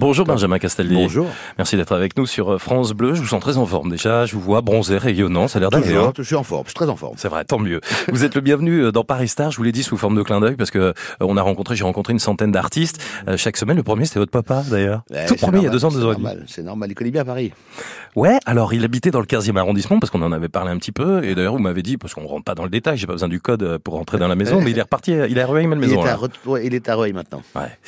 Bonjour Benjamin Castaldi. Bonjour. Merci d'être avec nous sur euh, France Bleu. Je vous sens très en forme déjà. Je vous vois bronzé, rayonnant. Ça a l'air d'aller. Toujours, hein. je suis en forme, je suis très en forme. C'est vrai, tant mieux. Vous êtes le bienvenu euh, dans Paris Star. Je vous l'ai dit sous forme de clin d'œil parce que euh, on a rencontré, j'ai rencontré une centaine d'artistes Euh, chaque semaine. Le premier, c'était votre papa d'ailleurs. Ouais, Tout c'est premier, il y a normal, deux ans, c'est deux ans demi. normal, C'est normal, il connaît bien Paris. Ouais. Alors, il habitait dans le 15e arrondissement parce qu'on en avait parlé un petit peu. Et d'ailleurs, vous m'avez dit parce qu'on rentre pas dans le détail. J'ai pas besoin du code pour rentrer dans la maison, mais il est reparti. Il est à la Il maison. est, à là. Re- ouais, il est à Rueil maintenant. Ouais.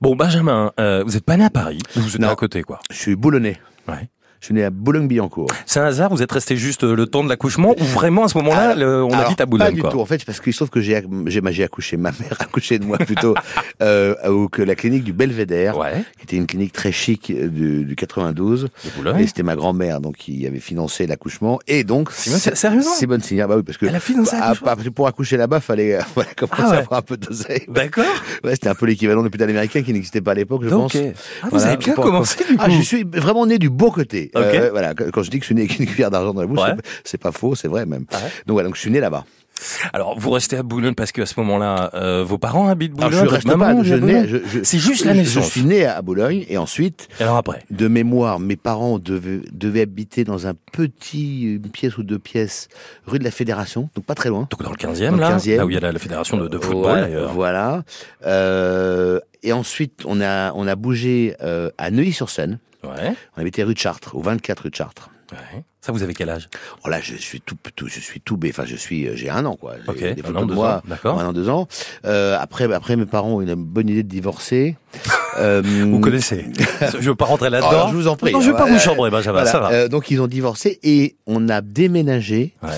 Bon, Benjamin, euh, vous êtes pas né à Paris. Vous êtes Non. à côté, quoi. Je suis boulonnais. Ouais. Je suis né à Boulogne-Billancourt. C'est un hasard, vous êtes resté juste euh, le temps de l'accouchement ou vraiment à ce moment-là, on Alors, habite à Pas Boulogne du quoi. tout. En fait, parce qu'il se trouve que j'ai j'ai j'ai accouché, ma mère a accouché de moi plutôt, euh, au que la clinique du Belvédère, Ouais, qui était une clinique très chic euh, du, du 92. de Et Boulogne. c'était ma grand-mère donc qui avait financé l'accouchement. Et donc sérieusement Simone Signoret, bah oui, parce que Elle a financé bah, l'accouchement parce que pour accoucher là-bas, fallait euh, voilà, commencer Ah ouais. à avoir un peu d'oseille. D'accord. Ouais, c'était un peu l'équivalent de l'hôpital américain qui n'existait pas à l'époque, je Donc, pense. euh, ah, vous avez bien commencé du coup. Ah, je suis vraiment né du beau côté. Euh, voilà, quand je dis que je suis né avec une cuillère d'argent dans la bouche, Ouais. c'est- pas faux, c'est vrai même. Ouais. Donc voilà, donc je suis né là-bas. Alors, vous restez à Boulogne parce qu'à ce moment-là, euh, vos parents habitent Boulogne. Alors je reste maman pas, je à nais, Boulogne je, je- C'est juste la naissance. Je suis né à Boulogne et ensuite, Alors après? de mémoire, mes parents devaient, devaient habiter dans un petit, une pièce ou deux pièces, rue de la Fédération, donc pas très loin. Donc dans le 15e, Dans le là, 15e. là où il y a la, la fédération de, de football Voilà, d'ailleurs. Voilà. Euh, et ensuite, on a, on a bougé euh, à Neuilly-sur-Seine. Ouais, On habitait rue de Chartres, au 24 rue de Chartres. ouais. Ça, vous avez quel âge? Oh là, je suis tout, tout je suis tout, bé- enfin, je suis, euh, j'ai un an, quoi. Des un an, de moi, ans. Un an, deux ans. Euh, après, après, mes parents ont eu une bonne idée de divorcer. Euh, Vous connaissez. je veux pas rentrer oh, là-dedans. je vous en prie. Non, je veux pas vous chambrer, Benjamin, voilà. ça va. Euh, donc, ils ont divorcé et on a déménagé Ouais.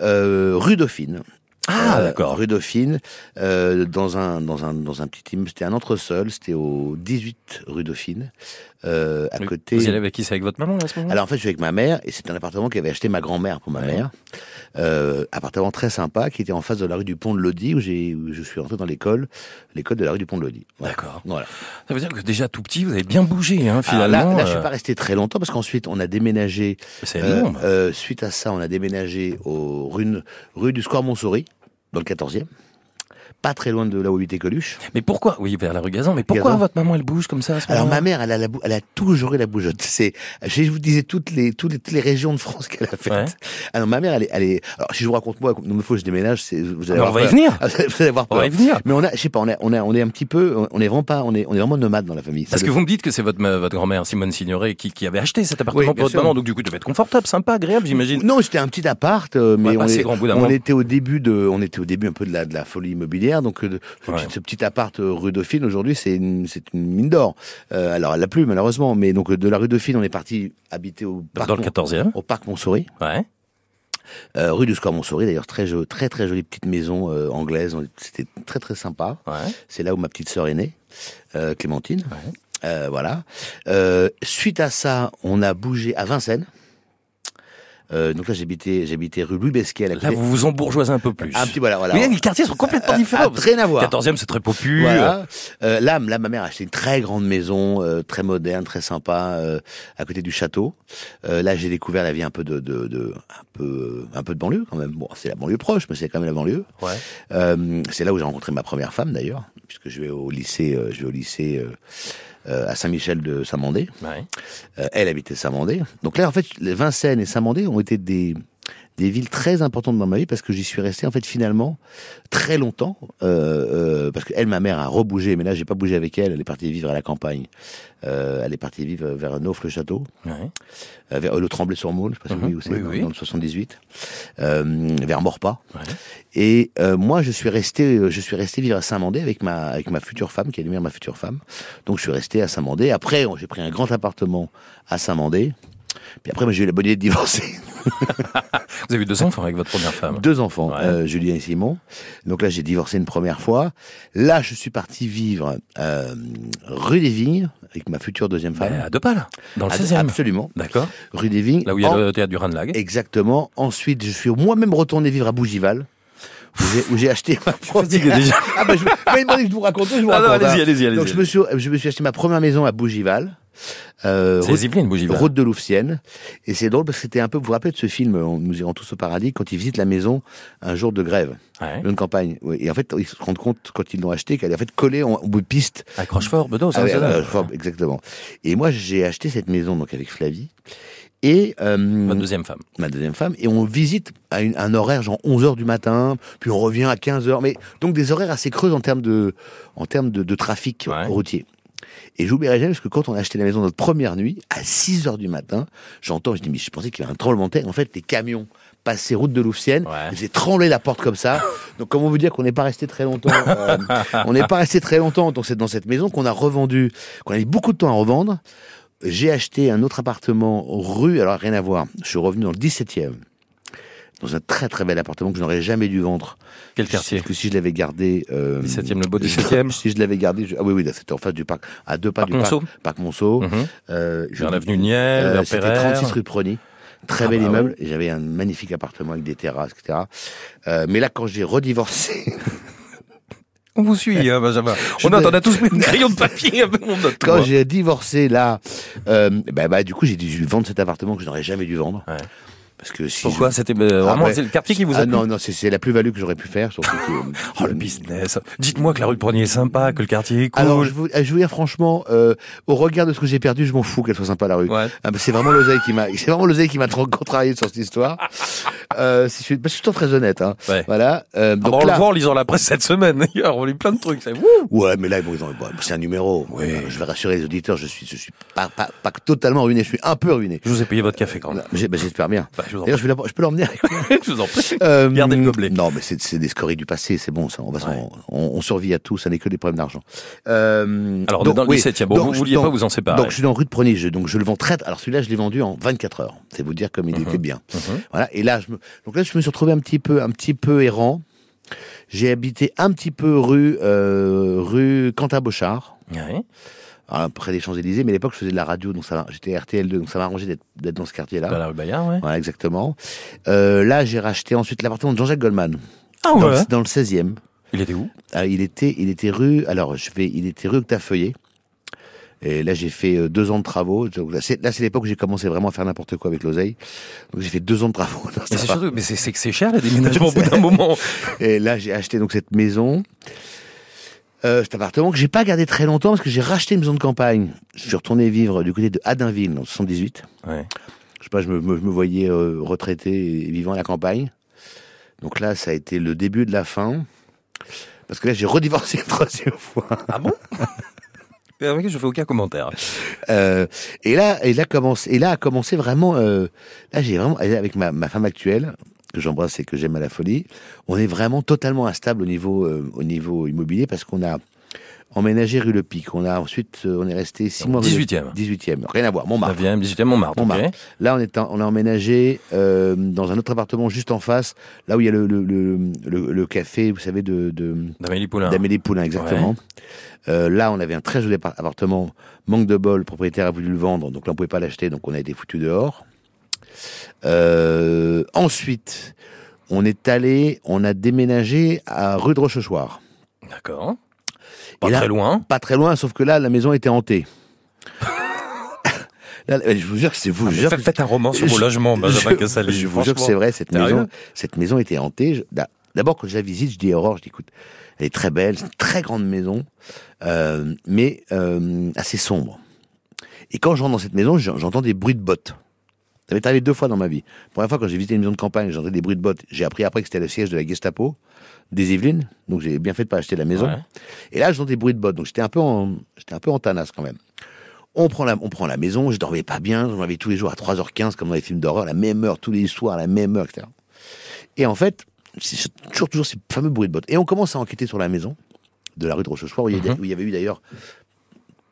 rue Dauphine. Ah, Euh, d'accord. Rue Dauphine, euh, dans un dans un dans un petit immeuble. C'était un entresol. C'était au 18 rue Dauphine, euh, à Mais côté. Vous y allez avec qui? C'est avec votre maman là, à ce moment-là? Alors en fait, je suis avec ma mère et c'est un appartement qu'avait acheté ma grand-mère pour ma Ouais. mère. Euh, appartement très sympa qui était en face de la rue du Pont de Lodi où où je suis rentré dans l'école, l'école de la rue du Pont de Lodi. Voilà. D'accord. Voilà. Ça veut dire que déjà tout petit, vous avez bien bougé, hein, Alors finalement. là, là, je euh, suis pas resté très longtemps parce qu'ensuite on a déménagé. C'est euh, énorme. euh, suite à ça, on a déménagé au rue, rue du Square Montsouris, dans le 14e. Pas très loin de là où habitait Coluche. Mais pourquoi? Oui, vers la rue Gazan. Mais pourquoi Gazan. votre maman elle bouge comme ça à ce Alors ma mère, elle a, la elle a toujours eu la bougeotte. C'est, je vous disais toutes les, toutes les, toutes les régions de France qu'elle a faites. Ouais. Alors ma mère, elle est, elle est. Alors si je vous raconte moi, il me faut que je déménage, c'est, vous allez on va y venir. Vous allez avoir On va y venir. Mais on a, je sais pas, on a, on a, on est un petit peu, on est vraiment pas, on est, on est vraiment nomade dans la famille. Parce que vous me dites que c'est votre, votre grand-mère Simone Signoret qui, qui avait acheté cet appartement Oui, pour votre sûr. maman, donc du coup, devait être confortable, sympa, agréable, j'imagine. Non, c'était un petit appart, euh, mais Ouais, pas on, est- on était au début de, on était au début un peu de la, de la folie immobilière. Donc, euh, ce, petit, ce petit appart euh, rue Dauphine aujourd'hui, c'est une, une mine d'or. Euh, alors, elle l'a plus malheureusement, mais donc de la rue Dauphine, on est parti habiter au parc, Dans le 14e. au parc Montsouris. Ouais. Euh, rue du Square Montsouris, d'ailleurs, très, très très jolie petite maison euh, anglaise. C'était très très sympa. Ouais. C'est là où ma petite sœur est née, euh, Clémentine. Ouais. Voilà. Suite à ça, on a bougé à Vincennes. Euh, donc là, j'habitais, j'habitais rue Louis Besquet. Là, vous vous embourgeoisez un peu plus. Un petit voilà, voilà. Mais les quartiers sont complètement différents. rien à voir. 14e, c'est très populaire. Voilà. Euh, là, là, ma mère a acheté une très grande maison, euh, très moderne, très sympa, euh, à côté du château. Euh, là, j'ai découvert la vie un peu de, de, de, un peu, un peu de banlieue quand même. Bon, c'est la banlieue proche, mais c'est quand même la banlieue. Ouais. Euh, c'est là où j'ai rencontré ma première femme d'ailleurs, puisque je vais au lycée, euh, je vais au lycée à Saint-Michel de Saint-Mandé. Ouais. Euh, elle habitait Saint-Mandé. Donc là, en fait, les Vincennes et Saint-Mandé ont été des des villes très importantes dans ma vie parce que j'y suis resté en fait finalement très longtemps euh, euh, parce qu'elle ma mère a rebougé mais là j'ai pas bougé avec elle elle est partie vivre à la campagne euh, elle est partie vivre vers Ouais. euh, vers le Tremblay-sur-Maule je sais pas si vous Mhm. dans, le 78 euh, vers Ouais. et moi, je suis resté, je suis resté vivre à Saint-Mandé avec ma, avec ma future femme, qui est devenue ma future femme. Donc, je suis resté à Saint-Mandé. Après, j'ai pris un grand appartement à Saint-Mandé. Puis après, moi, j'ai eu la bonne idée de divorcer. Vous avez eu deux enfants avec votre première femme. Deux enfants, Ouais. euh, Julien et Simon. Donc là, j'ai divorcé une première fois. Là, je suis parti vivre euh, rue des Vignes avec ma future deuxième femme. Ben, à deux pas, là. Dans le Ad- 16e. Absolument. D'accord. Rue des Vignes. Là où il y a En- le théâtre du Ranelagh. Exactement. Ensuite, je suis moi-même retourné vivre à Bougival. Où j'ai- acheté ma fatigué déjà. Ah bah, je, demandé que je vous raconte, je vous Ah non, raconte. allez-y, hein. allez-y, allez-y. Donc je me suis, je me suis acheté ma première maison à Bougival. Euh, C'est route, route de Louvciennes. Et c'est drôle parce que c'était un peu, vous vous rappelez de ce film, on- Nous irons tous au paradis, quand ils visitent la maison un jour de grève, Ouais. une campagne. Et en fait, ils se rendent compte quand ils l'ont acheté qu'elle est en fait collée en, au bout de piste. À Crochefort, c'est ça euh, exactement. Et moi, j'ai acheté cette maison donc avec Flavie. Et euh, Ma deuxième femme. ma deuxième femme, et on visite à une- un horaire genre 11 heures du matin, puis on revient à 15 heures, mais donc des horaires assez creux en termes de, en termes de, de trafic Ouais. routier. Et j'oublierai jamais parce que quand on a acheté la maison notre première nuit, à 6 heures du matin, j'entends, je dis, mais je pensais qu'il y avait un tremblement de terre. En fait, les camions passaient route de Louvciennes, Ouais. ils faisaient trembler la porte comme ça. Donc, comment vous dire qu'on n'est pas resté très longtemps, euh, on n'est pas resté très longtemps dans cette, dans cette maison qu'on a revendue, qu'on a mis beaucoup de temps à revendre. J'ai acheté un autre appartement rue, alors rien à voir. Je suis revenu dans le 17e, dans un très très bel appartement que je n'aurais jamais dû vendre. Quel quartier Parce que si je l'avais gardé. Euh, 17e, le beau 17e. Si je l'avais gardé. je- Ah oui, oui, c'était en face du parc, à deux pas Parc du Monceau parc, parc Monceau. Mhm. Euh, je- Vers l'avenue Niel, euh, vers C'était Pereire. 36 rue Prony. Très Ah bel bah immeuble. J'avais un magnifique appartement avec des terrasses, etc. Euh, mais là, quand j'ai redivorcé, On vous suit, hein, Benjamin. Je On ne- on a tous pris un crayon de papier. On quand j'ai divorcé là, euh, bah, bah, du coup, j'ai dû vendre cet appartement que je n'aurais jamais dû vendre. Ouais. Parce que si Pourquoi je- C'était euh, Ah vraiment ouais. c'est le quartier qui vous a Ah non, non, c'est c'est la plus-value que j'aurais pu faire, surtout que. Oh, le business. Dites-moi que la rue de Prunier est sympa, que le quartier est cool. Alors, je vous, je vous dire franchement, euh, au regard de ce que j'ai perdu, je m'en fous qu'elle soit sympa la rue. Ouais. Ah, bah, c'est vraiment l'oseille qui m'a, c'est vraiment l'oseille qui m'a trop contrarié sur cette histoire. euh, si je suis, que je suis toujours très honnête, hein. Ouais. Voilà. Euh, donc bah, on là, le voit en lisant la presse cette semaine. D'ailleurs, on lit plein de trucs. ouais, mais là, bon, bon, c'est un numéro. Oui. Euh, Je vais rassurer les auditeurs, je suis, je suis pas, pas, pas totalement ruiné, je suis un peu ruiné. Je vous ai payé votre café quand même. Bah, J'espère bien. Je vous en D'ailleurs, je, vais la- je peux l'emmener avec moi. je vous en prie. Euh, Gardez le gobelet. Non, mais c'est c'est des scories du passé, c'est bon, ça. On, va s'en- Ouais. on, on survit à tout, ça n'est que des problèmes d'argent. Euh, Alors, on donc, est dans le oui, 17e. Bon, vous je- vouliez donc- pas vous en séparer. Donc je suis dans rue de Prony, je, donc je le vends très. Alors celui-là, je l'ai vendu en 24 heures. C'est vous dire comme il Mhm. était bien. Mhm. Voilà. Et là, je me, donc là, je me suis retrouvé un petit peu, un petit peu errant. J'ai habité un petit peu rue, euh, rue Quentin-Bochard, Ouais. Près des Champs-Élysées. Mais à l'époque, je faisais de la radio, donc ça, j'étais RTL2, donc ça m'a arrangé d'être, d'être dans ce quartier-là. Dans la rue Bayard, ouais. Voilà, exactement. Euh, là, j'ai racheté ensuite l'appartement de Jean-Jacques Goldman, Ah dans, ouais. le, dans le 16e. Il était où? Ah, il était, il était rue. Alors, je vais, il était rue Octafeuillet. Et là, j'ai fait euh, deux ans de travaux. Donc, là, c'est là, c'est l'époque où j'ai commencé vraiment à faire n'importe quoi avec l'oseille. Donc, j'ai fait deux ans de travaux. Mais c'est appart. surtout, mais c'est c'est que c'est cher les déménagements au bout d'un moment. Et là, j'ai acheté donc cette maison. Euh, cet appartement que j'ai pas gardé très longtemps parce que j'ai racheté une maison de campagne. Je suis retourné vivre du côté de Adinville, dans le 78. Ouais. Je sais pas, je me, me- je me voyais euh, retraité et vivant à la campagne. Donc là, ça a été le début de la fin. Parce que là, j'ai redivorcé une troisième fois. Ah bon? Je fais aucun commentaire. Euh, et là, et là commence, et là a commencé vraiment. là, j'ai vraiment avec ma, ma femme actuelle que j'embrasse et que j'aime à la folie. On est vraiment totalement instable au niveau euh, au niveau immobilier parce qu'on a emménagé rue Le Pic. On a ensuite, euh, on est resté six Donc, mois. rue Le- 18e. 18e. Rien à voir. Montmartre. 9e, 18e, Montmartre. Montmartre. Là, on est en- on a emménagé euh, dans un autre appartement juste en face, là où il y a le le, le, café, vous savez, de, D'Amélie Poulain. d'Amélie Poulain, exactement. Euh, là, on avait un très joli appart- appartement. Manque de bol, le propriétaire a voulu le vendre, donc là, on pouvait pas l'acheter, donc on a été foutu dehors. Euh, ensuite, on est allé, on a déménagé à rue de Rochechouart. D'accord. Pas Et là- très loin. Pas très loin, sauf que là, la maison était hantée. Là, je vous jure que c'est vous. Ah, jure faites, que- un roman sur vos logements, Benjamin je, Casali. je vous jure que c'est vrai, cette maison, cette maison était hantée. D'abord, quand je la visite, je dis à Aurore, je dis, écoute, elle est très belle, c'est une très grande maison, euh, mais euh, assez sombre. Et quand je rentre dans cette maison, j'en- j'entends des bruits de bottes. Ça m'est arrivé deux fois dans ma vie. La première fois, quand j'ai visité une maison de campagne, j'entendais des bruits de bottes. J'ai appris après que c'était le siège de la Gestapo, des Yvelines. Donc j'ai bien fait de pas acheter la maison. Ouais. Et là, j'entends des bruits de bottes. Donc j'étais un peu en, j'étais un peu en tanasse quand même. On prend la, on prend la maison, je dormais pas bien, je m'avais tous les jours à 3h15 comme dans les films d'horreur, la même heure, tous les soirs, la même heure, etc. Et en fait, c'est toujours, toujours ces fameux bruits de bottes. Et on commence à enquêter sur la maison de la rue de Rochechouart, où, il y Mhm. où il y avait eu d'ailleurs,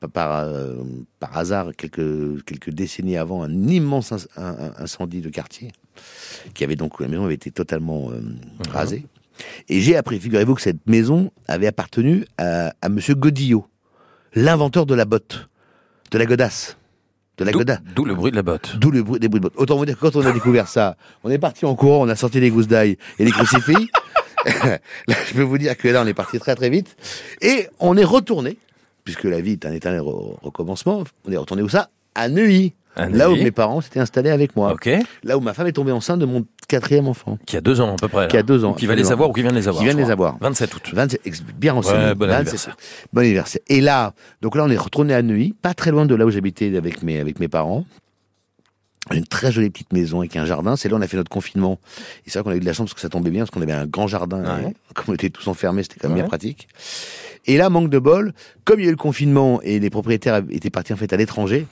par, euh, par hasard, quelques, quelques décennies avant, un immense un- incendie de quartier, qui avait donc, la maison avait été totalement euh, rasée. Et j'ai appris, figurez-vous, que cette maison avait appartenu à, à Monsieur Godillot, l'inventeur de la botte, de la godasse, de la D'où- godasse. D'où le bruit de la botte. D'où le bruit des bruits de bottes. Autant vous dire que quand on a découvert ça, on est parti en courant, on a sorti les gousses d'ail et les crucifix. là, je peux vous dire que là, on est parti très très vite. Et on est retourné, puisque la vie est un éternel re- recommencement, on est retourné où ça À Neuilly. Là où mes parents s'étaient installés avec moi. Là où ma femme est tombée enceinte de mon quatrième enfant. Qui a deux ans à peu près. Qui a deux ans, Qui va les avoir ou qui vient de les avoir. Qui vient de les avoir. 27 août. 27, ex- bien renseigné. Ouais, bon 27. anniversaire. Bon anniversaire. Et là, donc là, on est retourné à Neuilly, pas très loin de là où j'habitais avec mes, avec mes parents. Une très jolie petite maison avec un jardin. C'est là où on a fait notre confinement. Et c'est vrai qu'on a eu de la chance parce que ça tombait bien, parce qu'on avait un grand jardin. Ouais. Et comme on était tous enfermés, c'était quand même Ouais. bien pratique. Et là, manque de bol, comme il y a eu le confinement et les propriétaires étaient partis en fait à l'étranger,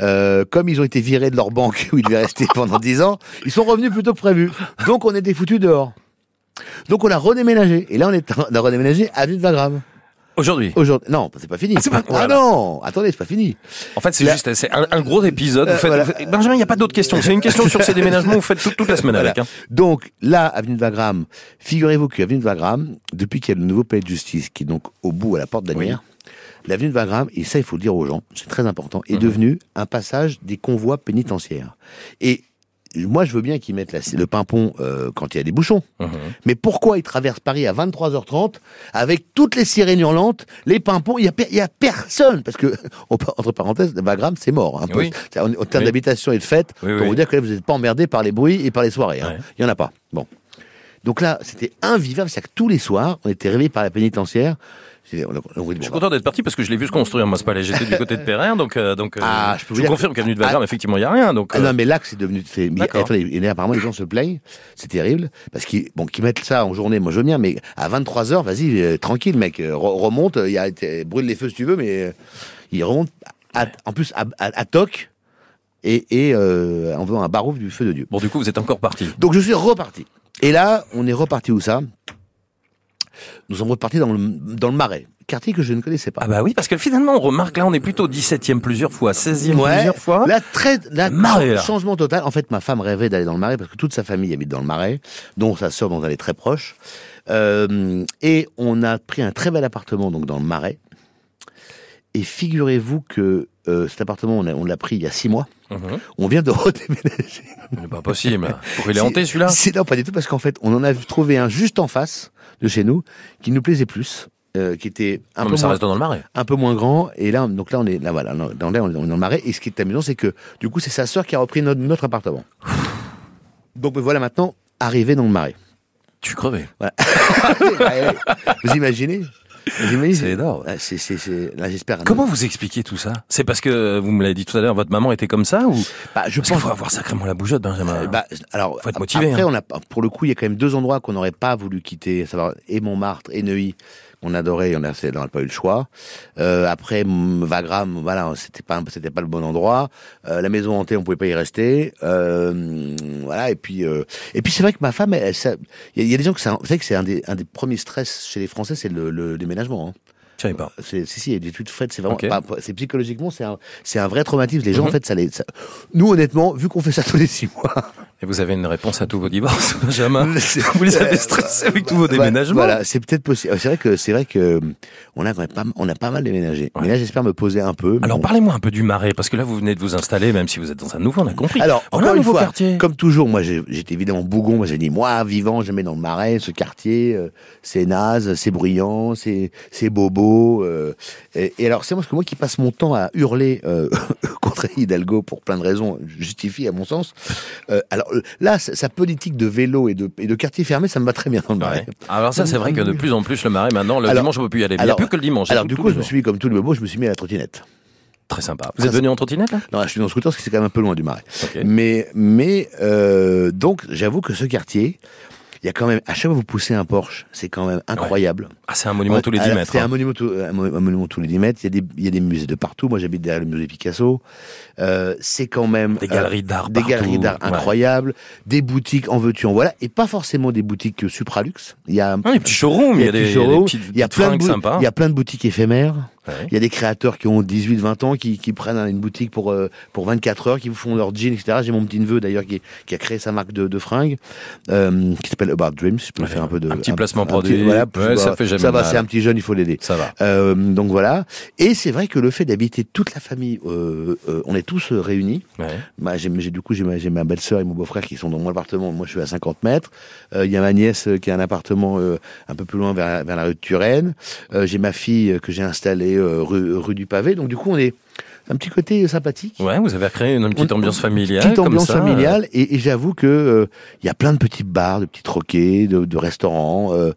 euh, comme ils ont été virés de leur banque où ils devaient rester pendant 10 ans, ils sont revenus plutôt que prévu. Donc on était foutus dehors. Donc on a redéménagé. Et là, on, est, on a redéménagé à Avenue de Wagram. Aujourd'hui. Aujourd'hui, non, c'est pas fini. Ah, pas- Ah voilà. non, attendez, c'est pas fini. En fait, c'est juste, c'est un, un gros épisode. Vous Euh, faites- voilà. vous faites- Benjamin, il n'y a pas d'autres questions. C'est une question sur ces déménagements. Vous faites toute, toute la semaine Voilà. avec. hein. Donc là, Avenue de Wagram, figurez-vous qu'Avenue de Wagram, depuis qu'il y a le nouveau palais de justice qui est donc au bout à la porte d'Anières, l'avenue de Wagram, et ça il faut le dire aux gens, c'est très important, est Mhm. devenu un passage des convois pénitentiaires. Et moi je veux bien qu'ils mettent la- le pimpon euh, quand il y a des bouchons, mais pourquoi ils traversent Paris à 23h30 avec toutes les sirènes hurlantes, les pimpons, il y a, per- personne parce que entre parenthèses, Wagram c'est mort. Un peu. Oui. En, en termes Oui. d'habitation et de fête, Oui, pour vous dire que là, vous n'êtes pas emmerdé par les bruits et par les soirées. hein. Il y en a pas. Bon. Donc là, c'était invivable, c'est-à-dire que tous les soirs, on était réveillés par la pénitentiaire. C'est- on a- on a dit, bon, Je suis content d'être parti parce que je l'ai vu se construire. Moi, c'est pas J'étais du côté de Perrin, donc, euh, donc euh, Ah, je peux je vous dire confirme qu'avenue de Wagram, effectivement, il n'y a rien. Donc, Ah euh, non, mais là, c'est devenu. mais- attendez, et apparemment, les gens se plaignent. C'est terrible. Parce qu'ils bon, qu'ils mettent ça en journée, moi je veux bien, mais à 23h, vas-y, euh, tranquille, mec. re- remonte, il y a, brûle les feux si tu veux, mais il remonte à- en plus à, à, à toc et, et en faisant un barouf du feu de Dieu. bon, du coup, vous êtes encore parti. Donc je suis reparti. Et là, on est reparti où ça? Nous sommes repartis dans le, dans le Marais, quartier que je ne connaissais pas. Ah bah oui, parce que finalement, on remarque là, on est plutôt 17e plusieurs fois, 16e Ouais. plusieurs fois. Là, très, là, Marais, là. changement total. En fait, ma femme rêvait d'aller dans le Marais parce que toute sa famille habite dans le Marais, dont sa sœur dont elle est très proche. Euh, et on a pris un très bel appartement donc dans le Marais. Et figurez-vous que euh, cet appartement, on l'a pris il y a six mois. On vient de redéménager. C'est pas possible. Pour il est hanté celui-là? C'est non, pas du tout, parce qu'en fait, on en a trouvé un juste en face de chez nous qui nous plaisait plus, euh, qui était un Non, peu mais ça moins reste dans le marais. un peu moins grand. Et là, donc là, on est là, voilà, dans, là, on est dans le marais. Et ce qui est amusant, c'est que du coup, c'est sa sœur qui a repris notre, notre appartement. Donc me voilà maintenant arrivé dans le marais. Tu crevais. Vous imaginez? C'est énorme. C'est, c'est, c'est- là, j'espère. Comment vous expliquez tout ça? C'est parce que, vous me l'avez dit tout à l'heure, votre maman était comme ça ou? Bah, je Parce qu'il faut avoir sacrément la bougeotte, Benjamin. Euh, bah, alors, Faut être motivé, Après, hein. on a, pour le coup, il y a quand même deux endroits qu'on n'aurait pas voulu quitter, à savoir et Montmartre et Neuilly. On adorait, on a, c'est- on n'a pas eu le choix. Euh, après, m- Wagram, voilà, c'était pas, c'était pas le bon endroit. Euh, la maison hantée, on pouvait pas y rester. Euh, voilà, et puis, euh, et puis c'est vrai que ma femme, il y, y a des gens que c'est, savez que c'est un des, un des premiers stress chez les Français, c'est le, le déménagement. Hein. Je savais pas. C'est, si, si, il y a des études faites, c'est vraiment, pas- c'est psychologiquement, c'est un, c'est un vrai traumatisme. Les gens, Mhm. en fait, ça les, ça- nous, honnêtement, vu qu'on fait ça tous les six mois, Et vous avez une réponse à tous vos divorces, Benjamin Vous les avez stressés avec tous vos déménagements Voilà, c'est peut-être possible. C'est vrai que c'est vrai que on a pas, on a pas mal déménagé. Ouais. Mais là, j'espère me poser un peu. Alors Bon. parlez-moi un peu du marais, parce que là vous venez de vous installer, même si vous êtes dans un nouveau, on a compris. Alors, on a encore un une fois, quartier. comme toujours, moi, j'étais évidemment bougon. Moi, j'ai dit, moi, vivant, j'aimais dans le marais, ce quartier, euh, c'est naze, c'est bruyant, c'est c'est bobo. euh, et, et alors, c'est moi, parce que moi qui passe mon temps à hurler euh, contre Hidalgo pour plein de raisons justifiées à mon sens. Euh, alors là, sa politique de vélo et de, et de quartier fermé, ça me va très bien dans le marais. Ouais. Alors ça c'est vrai que de plus en plus le marais maintenant, le Alors- dimanche on peut plus y aller. Il n'y a plus que le dimanche. Alors du coup, je me suis mis comme tout le bobo, je me suis mis à la trottinette. Très sympa. Vous êtes venu en trottinette Non, je suis dans le scooter parce que c'est quand même un peu loin du marais. Mais euh, donc, j'avoue que ce quartier, il y a quand même, à chaque fois que vous poussez un Porsche, c'est quand même incroyable. Ah c'est un monument tous les 10 Alors, mètres. C'est hein. un monument, tous- un mo- un monument tous les 10 mètres. Il y a des, il y a des musées de partout. Moi, j'habite derrière le musée Picasso. Euh, c'est quand même Des euh, galeries d'art des partout. galeries d'art Ouais. incroyables, des boutiques en veux-tu en voilà, et pas forcément des boutiques supralux. Il y a, Ah, les petits showrooms, il y a des, petits il y a des showrooms, petites, il y a plein de sympas. il y a plein de boutiques éphémères. Ouais. Il y a des créateurs qui ont 18, 20 ans, qui, qui prennent une boutique pour, euh, pour 24 heures, qui vous font leur jeans, etc. J'ai mon petit neveu d'ailleurs qui, qui a créé sa marque de, de fringues, euh, qui s'appelle About Dreams. Je peux Ouais, faire un peu de. un petit placement produit. petit- voilà, Ouais, ça fait jamais Ça va, c'est un petit jeune, il faut l'aider. Ça va. Euh, donc voilà. Et c'est vrai que le fait d'habiter toute la famille, euh, euh, on est tous réunis. Ouais. Bah, j'ai, du coup, j'ai ma, belle-sœur et mon beau-frère qui sont dans mon appartement. Moi, je suis à 50 mètres. Euh, Il y a ma nièce qui a un appartement euh, un peu plus loin vers, vers la rue de Turenne. Euh, j'ai ma fille que j'ai installée rue, rue du Pavé. Donc du coup, on est un petit côté sympathique. Ouais, vous avez créé une, petite ambiance familiale. Petite comme ambiance ça. familiale. Et, et j'avoue que euh, il y a plein de petits bars, de petits troquets, de, de restaurants. euh,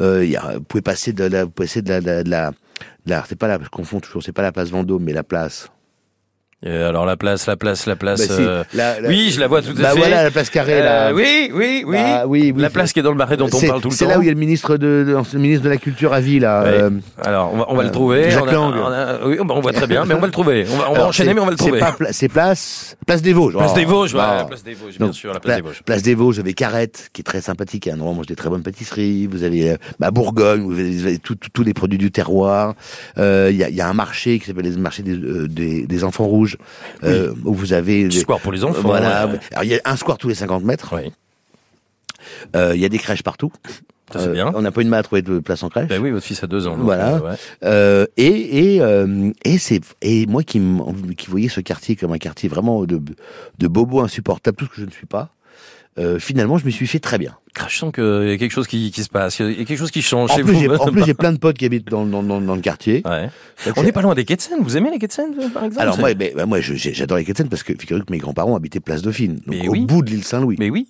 euh, il y a, vous pouvez passer de la, vous pouvez passer de la, de la, de la- de la- c'est pas la, je confonds toujours, c'est pas la place Vendôme, mais la place. Et alors la place, la place, la place. Bah, si, euh, la- la- Oui, je la vois tout à bah fait. voilà, la place carrée là. Euh, oui, oui, oui. Bah, oui, oui. La place qui est dans le marais dont on parle tout le temps. C'est là où il y a le ministre de, de- le ministre de la culture à vie là. Ouais. euh, Alors, on va, on va Euh, le trouver. Jacques on a- Lang. on a- oui, on voit très bien, mais on va le trouver. On va, on va enchaîner, mais on va le c'est trouver. C'est place, place des Vosges. Place des Vosges, ouais, place des Vosges, bien Donc, sûr, la place pla- des Vosges. Place des Vosges, vous avez Carrette, qui est très sympathique, un endroit où on mange des très bonnes pâtisseries. Vous avez euh, bah, Bourgogne, vous avez, tous les produits du terroir. Euh, Il y, a, il y a un marché qui s'appelle le marché des, euh, des, des enfants rouges, euh, où vous avez des- square pour les enfants. voilà. ouais. Alors il y a un square tous les 50 mètres. Oui, Euh, Il y a des crèches partout. ça Euh, bien. On n'a pas une mal à trouver de place en crèche. Ben oui, votre fils a deux ans. donc, Voilà. ouais. Euh, et et euh, et c'est et moi qui voyais ce quartier comme un quartier vraiment de de bobo insupportable, tout ce que je ne suis pas. Euh, finalement, je me suis fait très bien. Ah, Je sens qu'il y a quelque chose qui, qui se passe, il y a quelque chose qui change En chez plus, vous. j'ai en plus j'ai plein de potes qui habitent dans dans dans, dans le quartier. Ouais. On n'est pas loin des quais de Seine. Vous aimez les quais de Seine, par exemple? Alors moi, ben, ben, moi, j'adore les Quétsen parce que figurez-vous que mes grands-parents habitaient Place Dauphine, donc Mais au oui. bout de l'île Saint-Louis, Mais oui,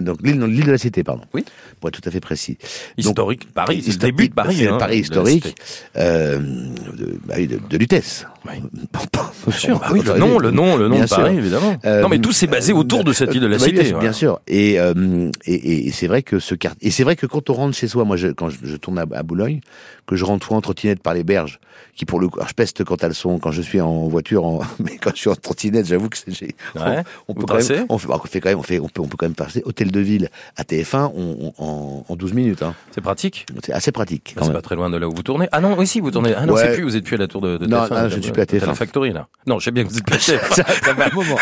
donc l'île de la Cité, pardon. Oui. Pour être tout à fait précis. historique. Paris, c'est le début de Paris. C'est hein, Paris historique euh, de, bah de, de Lutèce. Oui. Bien Bien sûr, bah oui, le nom, le nom, le nom Bien de Paris, sûr. évidemment. Euh, non, mais tout s'est basé autour de cette île de la bah, cité. Bien, sûr, voilà. bien sûr. Et, euh, et, et c'est vrai que ce quartier, et c'est vrai que quand on rentre chez soi, moi, je, quand je, je tourne à, à Boulogne, que je rentre en trottinette par les berges, qui pour le coup, alors je peste quand elles sont, quand je suis en voiture, en, mais quand je suis en trottinette, j'avoue que c'est, j'ai- Ouais. on, Vous peut quand passez? même, on fait, on fait quand même, on fait, on peut, on peut quand même passer de ville à TF1 on- on- en, en 12 minutes, hein. C'est pratique. C'est assez pratique, Bah, C'est pas très loin de là où vous tournez. Ah non, oui, si, vous tournez. Ah non, Ouais. c'est plus, vous êtes plus à la tour de, de Non, TF1, non, je ne suis plus à TF1. la Factory, là. Non, je sais bien que vous êtes plus à TF1. ça, ça fait un moment.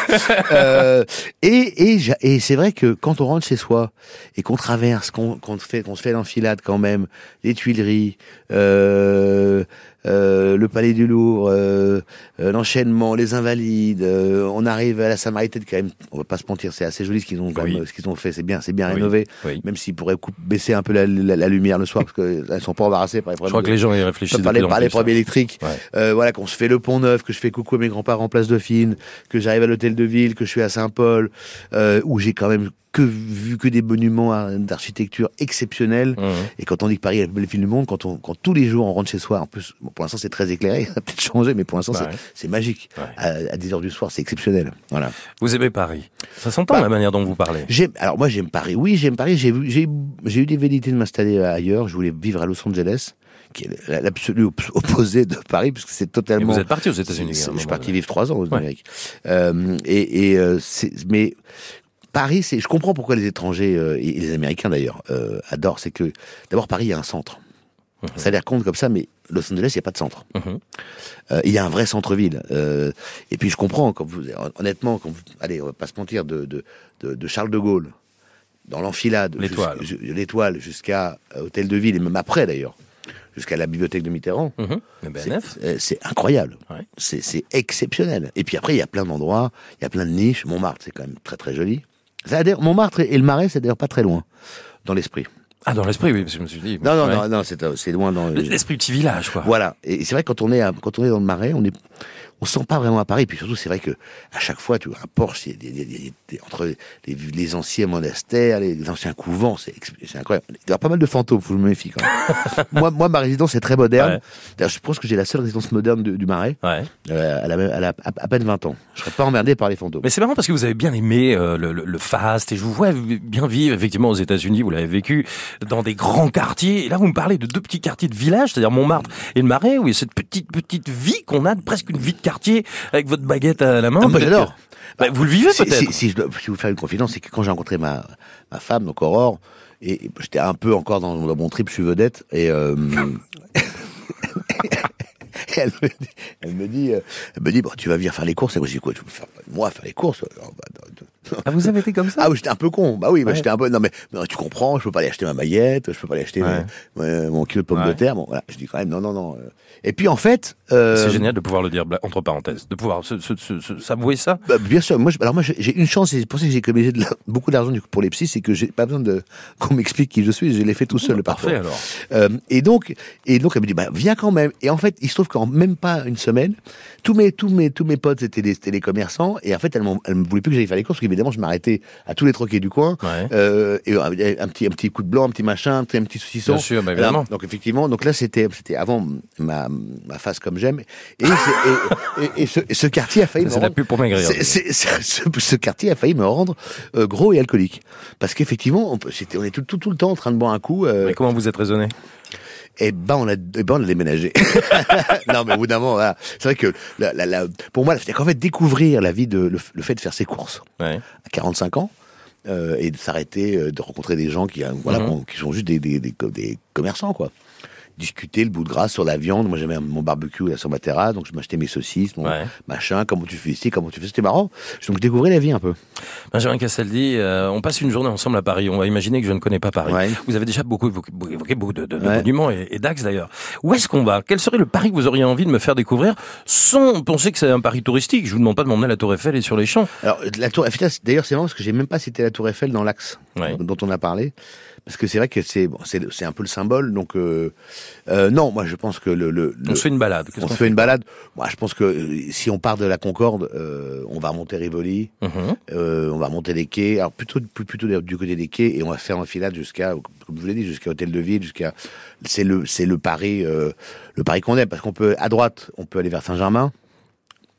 Euh, et et, c'est vrai que quand on rentre chez soi et qu'on traverse, qu'on qu'on fait, qu'on se fait l'enfilade quand même, les Tuileries, euh, euh, le Palais du Louvre, euh, euh, l'enchaînement, les Invalides, euh, on arrive à la Samaritaine quand même. On va pas se mentir, c'est assez joli ce qu'ils ont Oui. même, ce qu'ils ont fait. C'est bien, c'est bien Oui. rénové. Oui. Même s'ils pourraient baisser un peu la, la- la lumière le soir parce qu'elles sont pas embarrassées par les Je crois problèmes que de- les gens y réfléchissent de par les, par les plus, hein. problèmes électriques. Ouais. Euh, voilà, qu'on se fait le pont neuf, que je fais coucou à mes grands-parents en place Dauphine, que j'arrive à l'hôtel de ville, que je suis à Saint-Paul, euh, où j'ai quand même que vu que des monuments d'architecture exceptionnels. Mhm. Et quand on dit que Paris est la plus belle ville du monde, quand, on, quand tous les jours on rentre chez soi, en plus, bon, pour l'instant c'est très éclairé, ça a peut-être changé, mais pour l'instant Bah c'est ouais. magique. Ouais. À, à 10 heures du soir, c'est exceptionnel. Voilà. Vous aimez Paris. Ça s'entend Bah, la manière dont vous parlez. J'aime, alors moi j'aime Paris. Oui, j'aime Paris. J'ai vu, j'ai, j'ai eu des velléités de m'installer ailleurs. Je voulais vivre à Los Angeles, qui est l'absolu op- opposé de Paris, puisque c'est Et totalement. vous êtes parti aux États-Unis. Je suis parti vivre trois ans aux Ouais. Amériques. Euh, et, et euh, c'est, mais Paris, c'est, je comprends pourquoi les étrangers euh, et les Américains d'ailleurs euh, adorent. C'est que d'abord Paris, il y a un centre. Mhm. Ça a l'air con comme ça, mais Los Angeles, il n'y a pas de centre. Mhm. Euh, il y a un vrai centre-ville. Euh, et puis je comprends, quand vous, honnêtement, quand vous, allez, on va pas se mentir, de, de, de, de Charles de Gaulle, dans l'enfilade, L'étoile. l'étoile, jusqu'à euh, Hôtel de Ville, et même après d'ailleurs, jusqu'à la bibliothèque de Mitterrand, Mhm. C'est- incroyable. Ouais. C'est exceptionnel. Et puis après, il y a plein d'endroits, il y a plein de niches. Montmartre, c'est quand même très très joli. D'ailleurs- Montmartre et le Marais, c'est d'ailleurs pas très loin dans l'esprit. Ah, dans l'esprit, oui, parce que je me suis dit. Non, non, ouais. non, non, c'est euh, loin dans. L'esprit petit village, quoi. Voilà. Et c'est vrai que quand on est à- quand on est dans le Marais, on est on se sent pas vraiment à Paris. Puis surtout, c'est vrai que à chaque fois, tu vois, un Porsche, il y a des- des- des- entre les, les anciens monastères, les anciens couvents, c'est incroyable. Il y a pas mal de fantômes, faut que je me méfie quand même. moi, moi, ma résidence est très moderne. Ouais. Je pense que j'ai la seule résidence moderne du, du Marais. Ouais. Euh, elle, a, même- elle a à, à peine 20 ans. Je serais pas emmerdé par les fantômes. Mais c'est marrant parce que vous avez bien aimé euh, le, le, le fast et je vous vois bien vivre effectivement aux États-Unis. Vous l'avez vécu dans des grands quartiers. Et là, vous me parlez de deux petits quartiers de village, c'est-à-dire Montmartre et le Marais, où il y a cette petite petite vie qu'on a, presque une vie de quartier avec votre baguette à la main. Ah, moi, j'adore. Bah, vous le vivez peut-être. si, si je dois si vous faire une confidence, c'est que quand j'ai rencontré ma, ma femme, donc Aurore, et j'étais un peu encore dans, dans mon trip, je suis vedette, et euh, elle me dit, elle me dit, euh, elle me dit, bon, tu vas venir faire les courses. Et moi, je dis quoi, tu veux faire moi faire les courses bah, Ah, vous avez été comme ça Ah oui, j'étais un peu con. Bah oui, bah, Ouais. j'étais un peu. Non mais, non, tu comprends, je peux pas aller acheter ma maillette, je peux pas aller acheter Ouais. mon, mon- kilo de pommes Ouais. de terre. Bon, voilà, je dis quand même non, non, non. euh. Et puis en fait, Euh, C'est génial de pouvoir le dire entre parenthèses, de pouvoir s'avouer ça. Bah, bien sûr, moi, je- alors moi, j'ai une chance, c'est pour ça que j'ai économisé beaucoup d'argent pour les psys, c'est que j'ai pas besoin de qu'on m'explique qui je suis, je l'ai fait tout seul le parcours. Parfait alors. Euh, et donc, et donc, elle me dit, bah, viens quand même. Et en fait, il se trouve qu'en même pas une semaine, tous mes, tous mes, tous mes potes étaient des, des commerçants. Et en fait, elle, elle me voulait plus que j'aille faire les courses, parce qu'évidemment, je m'arrêtais à tous les troquets du coin. Ouais. Euh, et un, un petit, un petit coup de blanc, un petit machin, un petit, un petit saucisson. Bien sûr, bah, évidemment. Donc effectivement, donc là, c'était, avant ma, ma face comme j'aime. Et, et, ce, et ce quartier a failli me C'est la rendre- pub pour maigrir. c'est- ce, ce quartier a failli me rendre euh, gros et alcoolique. Parce qu'effectivement, on, on est tout, tout, tout le temps en train de boire un coup. euh, Mais comment vous êtes raisonné? Et ben on a, eh ben on a déménagé. non mais au bout d'un moment, voilà. c'est vrai que la, la, la- pour moi, c'est qu'en fait découvrir la vie de le, le fait de faire ses courses Ouais. à 45 ans euh, et de s'arrêter, euh, de rencontrer des gens qui, euh, voilà, Mhm. qu'on- qui sont juste des, des, des, des commerçants quoi. Discuter le bout de gras sur la viande. Moi j'avais mon barbecue là sur ma terrasse, donc je m'achetais mes saucisses, mon Ouais. machin. Comment tu fais ici, comment tu fais, c'était marrant. Donc je découvrais la vie un peu. Benjamin Castaldi, euh, on passe une journée ensemble à Paris. On va imaginer que je ne connais pas Paris. Ouais. Vous avez déjà beaucoup évoqué, beaucoup- de, de- de Ouais. monuments et, et d'axes d'ailleurs. Où est-ce qu'on va? Quel serait le Paris que vous auriez envie de me faire découvrir sans penser que c'est un Paris touristique? Je vous demande pas de m'emmener à la Tour Eiffel et sur les champs. Alors la tour Eiffel, d'ailleurs c'est marrant parce que j'ai même pas cité la tour Eiffel dans l'axe dont on a parlé. Parce que c'est vrai que c'est bon, c'est un peu le symbole. Donc euh, euh, non, moi je pense que le, le, On le- se fait une balade. On qu'on se fait une balade. Moi je pense que euh, si on part de la Concorde, euh, on va remonter Rivoli, Mhm. on va remonter les quais. Alors plutôt plutôt du côté des quais et on va faire un filade jusqu'à, comme je vous l'ai dit, jusqu'à Hôtel de Ville, jusqu'à c'est le c'est le Paris le Paris qu'on aime parce qu'on peut à droite on peut aller vers Saint-Germain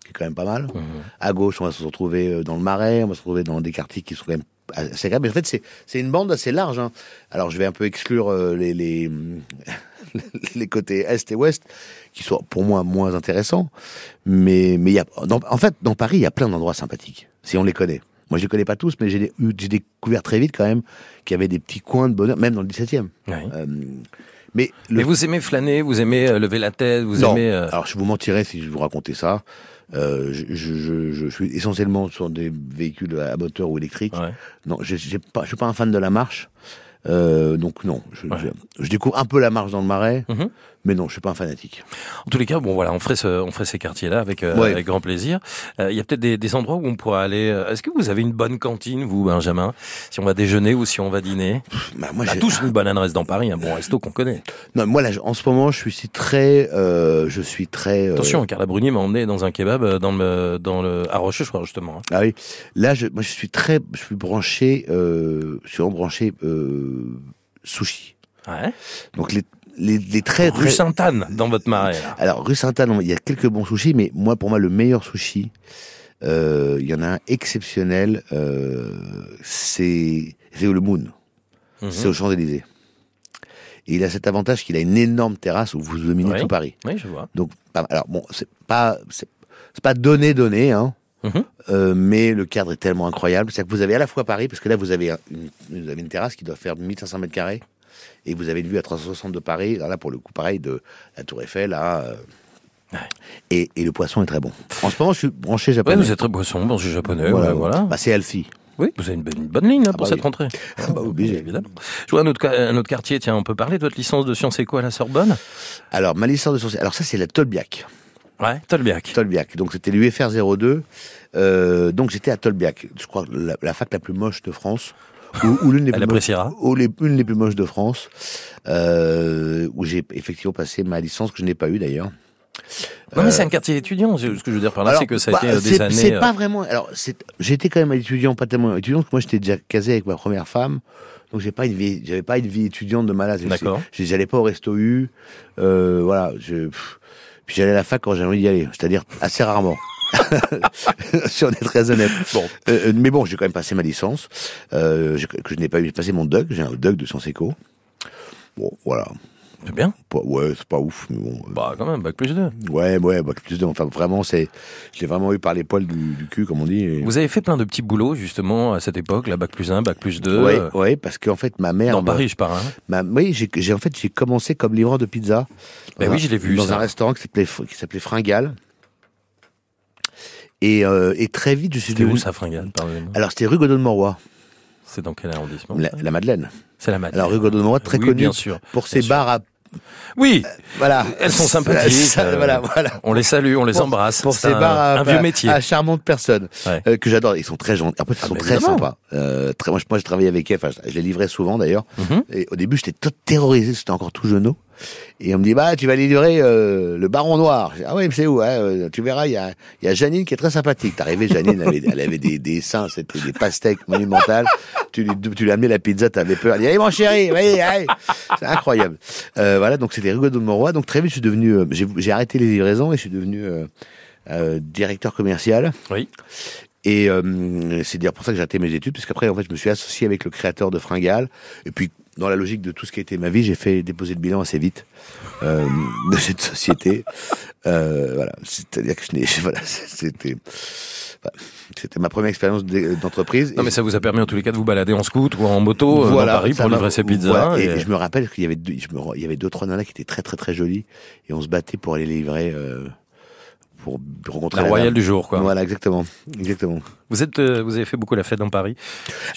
qui est quand même pas mal. Mhm. À gauche, on va se retrouver dans le Marais, on va se retrouver dans des quartiers qui sont quand même assez agréables. Mais en fait, c'est une bande assez large. hein. Alors, je vais un peu exclure euh, les, les, les côtés Est et Ouest, qui sont pour moi moins intéressants. Mais mais y a, dans- en fait, dans Paris, il y a plein d'endroits sympathiques, si on les connaît. Moi, je les connais pas tous, mais j'ai découvert très vite quand même qu'il y avait des petits coins de bonheur, même dans le 17e. Ouais. Euh, mais le Mais vous aimez flâner, vous aimez euh, lever la tête, vous non. aimez. euh, Alors, je vous mentirais si je vous racontais ça. Euh, je, je, je, suis essentiellement sur des véhicules à moteur ou électriques. ouais. Non, j'ai j'ai pas, je suis pas un fan de la marche. Euh, donc non, je, Ouais. je, je découvre un peu la marche dans le marais, Mhm. Mais non, je suis pas un fanatique. En tous les cas, bon voilà, on ferait ce, on ferait ces quartiers-là avec, euh, Ouais. avec grand plaisir. Euh, Il y a peut-être des, des endroits où on pourra aller. euh, Est-ce que vous avez une bonne cantine, vous, Benjamin? Si on va déjeuner ou si on va dîner? Bah, moi, On a j'ai- tous une bonne adresse dans Paris, un bon resto qu'on connaît. non, moi là, je- en ce moment, je suis très, euh, je suis très. Attention, Carla Brunier m'a emmené dans un kebab dans le, dans le, à Rochechouart, justement. hein. Ah oui, là, je, moi, je suis très, je suis branché, je suis branché sushi. Ouais? Donc les, les, les très, Rue Sainte-Anne, dans votre marais. là. Alors, rue Sainte-Anne, il y a quelques bons sushis, mais moi, pour moi, le meilleur sushi, euh, il y en a un exceptionnel, euh, c'est le Moon, Mhm. c'est aux Champs-Élysées. Et il a cet avantage qu'il a une énorme terrasse où vous dominez Oui. tout Paris. Oui, je vois. Donc, alors bon, c'est pas, c'est pas donné donné, hein. Mhm. euh, mais le cadre est tellement incroyable. C'est-à-dire que vous avez à la fois Paris, parce que là, vous avez, un- une, vous avez une terrasse qui doit faire 1500 mètres carrés, et vous avez une vue à 360 de Paris. Là, pour le coup, pareil, de la Tour Eiffel à. euh, Ouais. et, et le poisson est très bon. En ce moment, je suis branché Ouais, japonais. vous êtes très poisson, suis japonais, voilà. ouais, voilà. Bah, c'est Alfie. Oui, vous avez une, bonne- une bonne ligne hein, pour bah cette oui. rentrée. bah, obligé. évidemment. Je vois un autre, un autre quartier, tiens, on peut parler de votre licence de sciences éco à la Sorbonne? Alors, ma licence de sciences. Alors, ça, c'est la Tolbiac. Ouais, Tolbiac. Tolbiac. Donc, c'était l'UFR 02. Euh, donc, j'étais à Tolbiac. Je crois la, la fac la plus moche de France. Ou, ou l'une des plus moches. Ou les, une des plus moches de France. Euh, où j'ai effectivement passé ma licence, que je n'ai pas eu d'ailleurs. Non, mais Euh, c'est un quartier étudiant. Ce que je veux dire par là, c'est que ça a bah, été euh, des années. C'est euh, pas vraiment. Alors, j'étais quand même un étudiant, pas tellement étudiant, parce que moi j'étais déjà casé avec ma première femme, donc j'ai pas une vie, j'avais pas une vie étudiante de malade. D'accord. J'allais pas au resto U, euh, voilà. Je, puis j'allais à la fac quand j'avais envie d'y aller, c'est-à-dire assez rarement. si on est très honnête. Bon, Euh, euh, mais bon, j'ai quand même passé ma licence, euh, que je n'ai pas eu. J'ai passé mon DUG, j'ai un DUG de sciences éco. Bon, voilà. C'est bien. Pas- ouais, c'est pas ouf, mais bon. Bah, quand même, bac plus 2. Ouais, ouais, bah, plus de, enfin, vraiment, c'est, je l'ai vraiment eu par les poils du, du cul, comme on dit. Vous avez fait plein de petits boulots, justement, à cette époque, la bac plus 1, bac plus 2. Ouais, ouais, parce qu'en fait, ma mère. Dans m'a- Paris, je parle. Hein. ma- oui, j'ai, en fait, j'ai commencé comme livreur de pizza. Dans oui, un- je l'ai vu, Dans ça. un restaurant qui s'appelait, qui s'appelait Fringal. Et, euh, et très vite, je suis C'était où devenu. ça, Fringale. Alors, c'était rue Morois, C'est dans quel arrondissement la, la Madeleine. C'est la Madeleine. Alors, rue Morois, très oui, connue bien sûr. pour ses bars à, Oui, Voilà. elles sont sympathiques. Ça, euh, voilà, voilà. On les salue, on les Pour- embrasse. Pour ces un, bars à, un vieux métier. à charmantes personnes Ouais. euh, que j'adore. Ils sont très gentils. En fait, ils sont mais très évidemment. sympas. Euh, très, moi, je, moi, je travaillais avec elles. Enfin, je, les livrais souvent d'ailleurs. Mhm. Et au début, j'étais terrorisé. C'était encore tout jeune. Et on me dit, bah, tu vas livrer euh, le Baron Noir. Ah ouais, mais c'est où hein, euh, Tu verras, il y a, y a Janine qui est très sympathique. T'arrivais, Janine, elle avait, elle avait des, des seins, c'était des pastèques monumentales. Tu lui, tu lui as amené la pizza, t'avais peur. Elle dit, allez, mon chéri, allez, allez. C'est incroyable. Euh, voilà, donc c'était rigolo de Monroy. Donc très vite, je suis devenu, euh, j'ai j'ai arrêté les livraisons et je suis devenu directeur commercial. Oui. Et euh, c'est dire pour ça que j'ai arrêté mes études, parce qu'après, en fait, je me suis associé avec le créateur de Fringal. Et puis, dans la logique de tout ce qui a été ma vie, j'ai fait déposer le bilan assez vite euh, de cette société. Euh, voilà, c'est-à-dire que je n'ai, voilà, c'était, c'était ma première expérience d'e- d'entreprise. Non, mais ça vous a permis en tous les cas de vous balader en scoot ou en moto euh, voilà, dans Paris pour livrer ses pizzas. voilà, et, et- je me rappelle qu'il y avait deux, je me, il y avait deux trois nanas qui étaient très très très jolies et on se battait pour aller livrer euh, pour rencontrer La la royale dame. du jour, quoi. Voilà, exactement, exactement. Vous êtes, euh, vous avez fait beaucoup la fête dans Paris.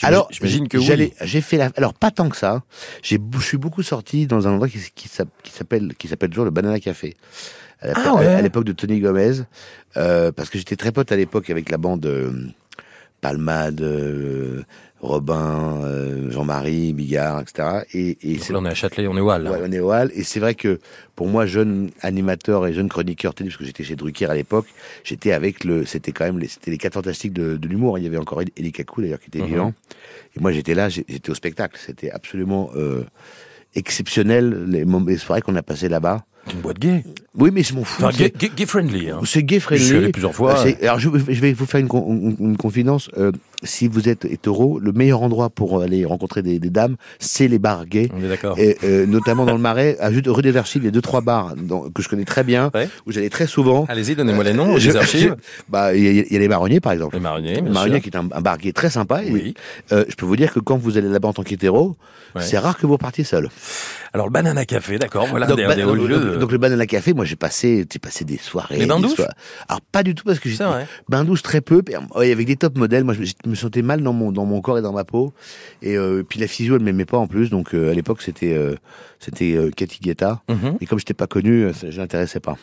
Alors, j'imagine que oui. j'ai fait la, alors pas tant que ça. J'ai, je suis beaucoup sorti dans un endroit qui, qui s'app- qui s'appelle, qui s'appelle toujours le Banana Café. À l'époque- Ah ouais. l'époque de Tony Gomez, euh, parce que j'étais très pote à l'époque avec la bande euh, Palmade, euh, Robin, euh, Jean-Marie, Bigard, etc. Et, et Donc là, on est à Châtelet, on est Wall. Ouais, on est au Hall. Et c'est vrai que pour moi, jeune animateur et jeune chroniqueur télé, parce que j'étais chez Drucker à l'époque, j'étais avec le, c'était quand même les, c'était les quatre fantastiques de, de l'humour. Il y avait encore Eli Kakou d'ailleurs qui était Mhm. vivant. Et moi, j'étais là, j'étais au spectacle. C'était absolument euh, exceptionnel les, moments- les soirées qu'on a passées là-bas. Une boîte gay. Oui, mais je m'en fous. Enfin, gay, gay- gay friendly. Hein. c'est gay friendly. Je suis allé plusieurs fois. Euh, Alors, je, je vais vous faire une, con- une- une confidence. Euh, si vous êtes hétéro, le meilleur endroit pour aller rencontrer des, des dames, c'est les bars gays. On est d'accord. Et euh, notamment dans le Marais, à juste rue des Archives, il y a deux trois bars dans- que je connais très bien, Ouais. où j'allais très souvent. Allez-y, donnez-moi les noms, Je- les archives. Bah, il y, a- il y a les Marronniers par exemple. Les marronniers, Le bien Marronnier sûr. qui est un, un bar gay très sympa. Et, Oui. euh, je peux vous dire que quand vous allez là-bas en tant qu'hétéro, Ouais. c'est rare que vous partiez seul. Alors, le Banana Café, d'accord, voilà donc, des, bah, des donc, lieux de- donc le Banana Café, moi j'ai passé, j'ai passé des soirées. Les bains douches Alors pas du tout parce que C'est j'étais vrai. bain douche très peu, ouais, avec des top modèles. Moi je me- je sentais mal dans mon dans mon corps et dans ma peau. Et euh, puis la physio elle m'aimait pas en plus, donc euh, à l'époque c'était euh, c'était Cathy Guetta. Mhm. Et comme j'étais pas connu, je l'intéressais pas.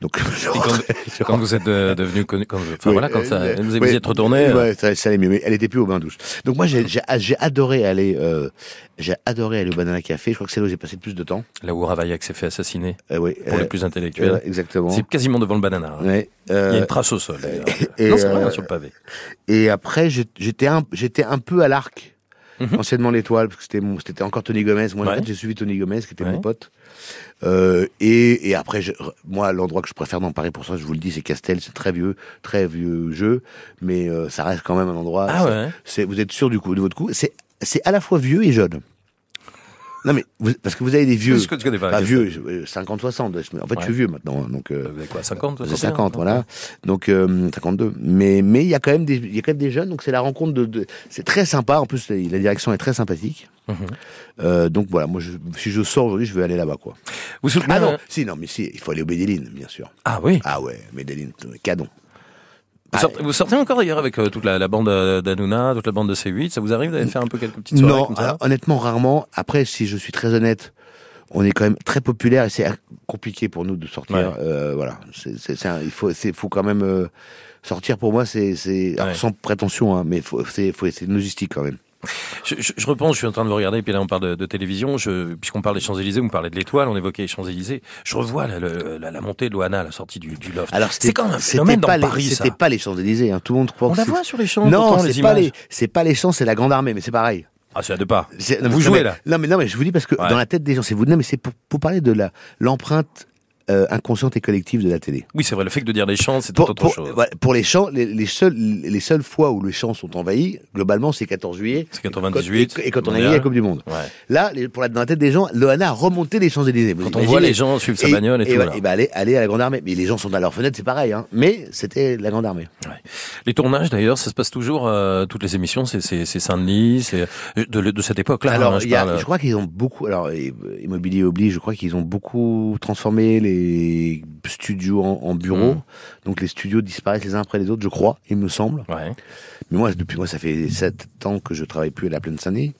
Donc je quand, rentrais- je quand vous êtes euh, devenu connu, quand, vous- enfin Oui, voilà, quand ça, euh, vous, oui, êtes retourné. euh, Ouais, ça, ça allait mieux, mais elle était plus au bain douche. Donc moi, j'ai adoré aller, euh, j'ai adoré aller au Banana Café. Je crois que c'est là où j'ai passé le plus de temps. Là où Ravaillac s'est fait assassiner, Euh, oui, pour euh, les plus intellectuels. euh, exactement. C'est quasiment devant le banana. hein. Ouais, Il y a euh, une trace au sol. et, non, c'est euh, vrai, sur le pavé. et après, j'étais un, j'étais un peu à l'arc. Mhm. Anciennement l'étoile, parce que c'était mon- c'était encore Tony Gomez. Moi, en Ouais. fait, j'ai suivi Tony Gomez, qui était Ouais. mon pote. Euh, et, et après, je- moi, l'endroit que je préfère dans Paris, pour ça, je vous le dis, c'est Castel. C'est très vieux, très vieux jeu, mais euh, ça reste quand même un endroit. Ah c'est- ouais. C'est, vous êtes sûr du coup de votre coup? C'est, c'est à la fois vieux et jeune. Non mais vous- parce que vous avez des vieux, Je connais pas. pas Qu'est-ce vieux, je- 50, 60. je- En fait, je suis Ouais. vieux maintenant, hein, donc. Euh, Vous avez quoi, 50 j'ai 61, 50, non voilà. Donc euh, 52. Mais mais il y a quand même des y a quand même des jeunes. Donc c'est la rencontre de, de- c'est très sympa. En plus la, direction est très sympathique. Mhm. Euh, donc voilà, moi je, si je sors aujourd'hui, je vais aller là-bas quoi. Vous soutenez Ah non, un- si non mais si, il faut aller au Medellin bien sûr. Ah oui. Ah ouais, Medellin, euh, canon. Vous sortez, vous sortez encore d'ailleurs avec euh, toute la, la bande euh, d'Anouna, toute la bande de C8. Ça vous arrive d'aller faire un peu quelques petites soirées Non, comme ça alors, honnêtement, rarement. Après, si je suis très honnête, on est quand même très populaire et c'est compliqué pour nous de sortir. Ouais. Euh, voilà, c'est, il faut, faut quand même euh, sortir. Pour moi, c'est, Ouais. sans prétention, hein, mais faut, c'est, faut, une logistique quand même. Je, je, je repense, je suis en train de vous regarder, puis là on parle de, de télévision. Puisqu'on parle des Champs-Élysées, vous parlez de l'étoile, on évoquait les Champs-Élysées. Je revois la, le- la, la montée de Loana à la sortie du, du loft. Alors, c'est quand même un c'était phénomène pas dans les, Paris. C'était pas les Champs Élysées. Hein. Tout le monde croit On que la c'est- voit sur les champs, Non, c'est pas les, c'est pas les champs, c'est la Grande Armée, mais c'est pareil. Ah, c'est à deux pas. Vous jouez mais- là. Non mais non mais je vous dis parce que Ouais. dans la tête des gens, c'est vous. Non mais c'est pour, pour parler de la l'empreinte euh, inconsciente et collective de la télé. Oui, c'est vrai, le fait de dire les champs, c'est autre pour- chose. voilà, pour les champs, les, les seules les seules fois où les champs sont envahis, globalement, c'est 14 juillet. C'est 98. Et, et quand on a gagné la Coupe du Monde. Ouais. Là, pour la, dans la tête des gens, Loana a remonté les Champs Élysées. Quand on voit les gens suivre sa bagnole et, tout. Et, là. et ben aller, aller à la Grande Armée. Mais les gens sont dans leur fenêtre, c'est pareil. Hein. Mais c'était la Grande Armée. Les tournages, d'ailleurs, ça se passe toujours, euh, toutes les émissions, c'est, Saint-Denis, c'est de, de cette époque-là. alors, hein, je il y a- parle. je crois qu'ils ont beaucoup. Alors, immobilier oblige. Je crois qu'ils ont beaucoup transformé les studios en, en bureaux. Mhm. Donc les studios disparaissent les uns après les autres. Je crois, il me semble. Ouais. Mais moi, depuis moi, ça fait sept ans que je travaille plus à la plaine Saint-Denis.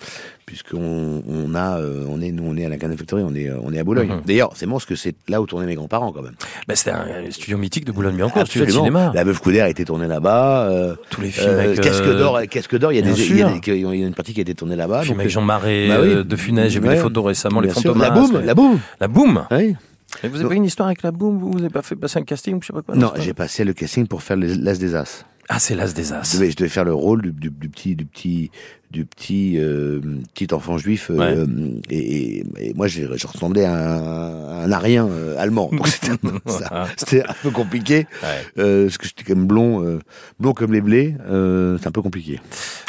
puisqu'on on a, euh, on est, nous, on est à la Canal Factory, on est, euh, on est à Boulogne. Mhm. D'ailleurs, c'est bon, parce que c'est là où tournaient mes grands-parents, quand même. Bah, c'était un studio mythique de Boulogne-Billancourt, studio de cinéma. La Veuve Coudert a été tournée là-bas. Euh, Tous les films avec, Casque d'or, Casque d'or, il y a des, il y a, une partie qui a été tournée là-bas. film avec Jean Marais, bah oui. de Funès, j'ai vu Ouais. des photos récemment, les bien fantômas. La boum, la boum. La boum Oui. Et vous avez pas une histoire avec la boum Vous n'avez pas fait passer un casting je sais pas quoi Non, j'ai passé le casting pour faire l'As des As. Ah, c'est l'As des Je As. devais, je devais faire le rôle du, du- du petit, du petit, du petit, euh, petit enfant juif. euh, Ouais. euh, et, et- et moi, j'ai- je ressemblais à un, à un arien euh, allemand. Donc c'était ça- c'était un peu compliqué. Ouais. Euh, parce que j'étais quand même blond, euh, blond comme les blés. Euh, c'est un peu compliqué.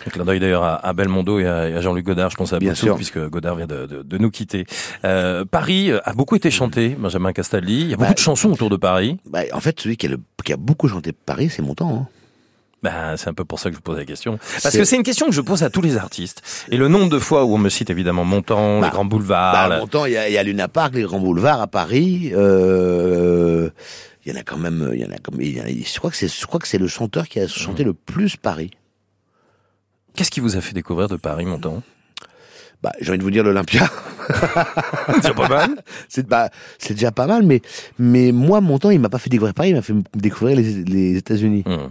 Un clin d'œil d'ailleurs à, à Belmondo et à, Jean-Luc Godard, je pense à Bien sûr. puisque Godard vient de, de- de nous quitter. Euh, Paris a beaucoup été chanté, Benjamin Castaldi. Il y a beaucoup Bah, de chansons autour de Paris. Bah, en fait, celui qui a, le- qui a beaucoup chanté Paris, c'est mon temps. Hein. Ben, c'est un peu pour ça que je vous pose la question. Parce que c'est une question que je pose à tous les artistes. Et le nombre de fois où on me cite évidemment Montand, Bah, les grands boulevards. Bah, la- mon temps, il y a, y a Luna Park, les grands boulevards à Paris. Euh, il y en a quand même, il y en a comme, il y en a- je crois que c'est, je crois que c'est le chanteur qui a Mmh. chanté le plus Paris. Qu'est-ce qui vous a fait découvrir de Paris, Montand? Bah, j'ai envie de vous dire l'Olympia. C'est pas mal. c'est bah, c'est déjà pas mal, mais mais moi, mon temps, il m'a pas fait découvrir Paris, il m'a fait découvrir les, les États-Unis, Hum.